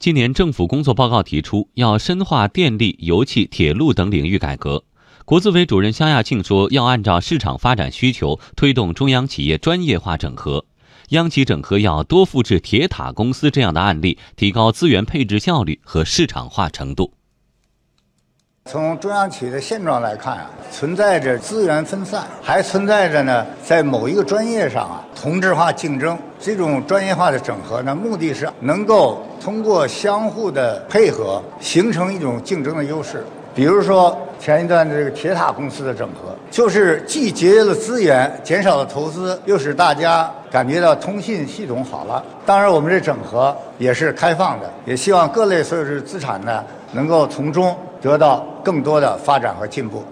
今年政府工作报告提出，要深化电力、油气、铁路等领域改革。国资委主任肖亚庆说，要按照市场发展需求，推动中央企业专业化整合。央企整合要多复制铁塔公司这样的案例，提高资源配置效率和市场化程度。从中央企业的现状来看啊，存在着资源分散，还存在着呢，在某一个专业上啊，同质化竞争。这种专业化的整合呢，目的是能够通过相互的配合，形成一种竞争的优势。比如说前一段这个铁塔公司的整合，就是既节约了资源，减少了投资，又使大家感觉到通信系统好了。当然，我们这整合也是开放的，也希望各类所有制资产呢，能够从中。得到更多的发展和进步。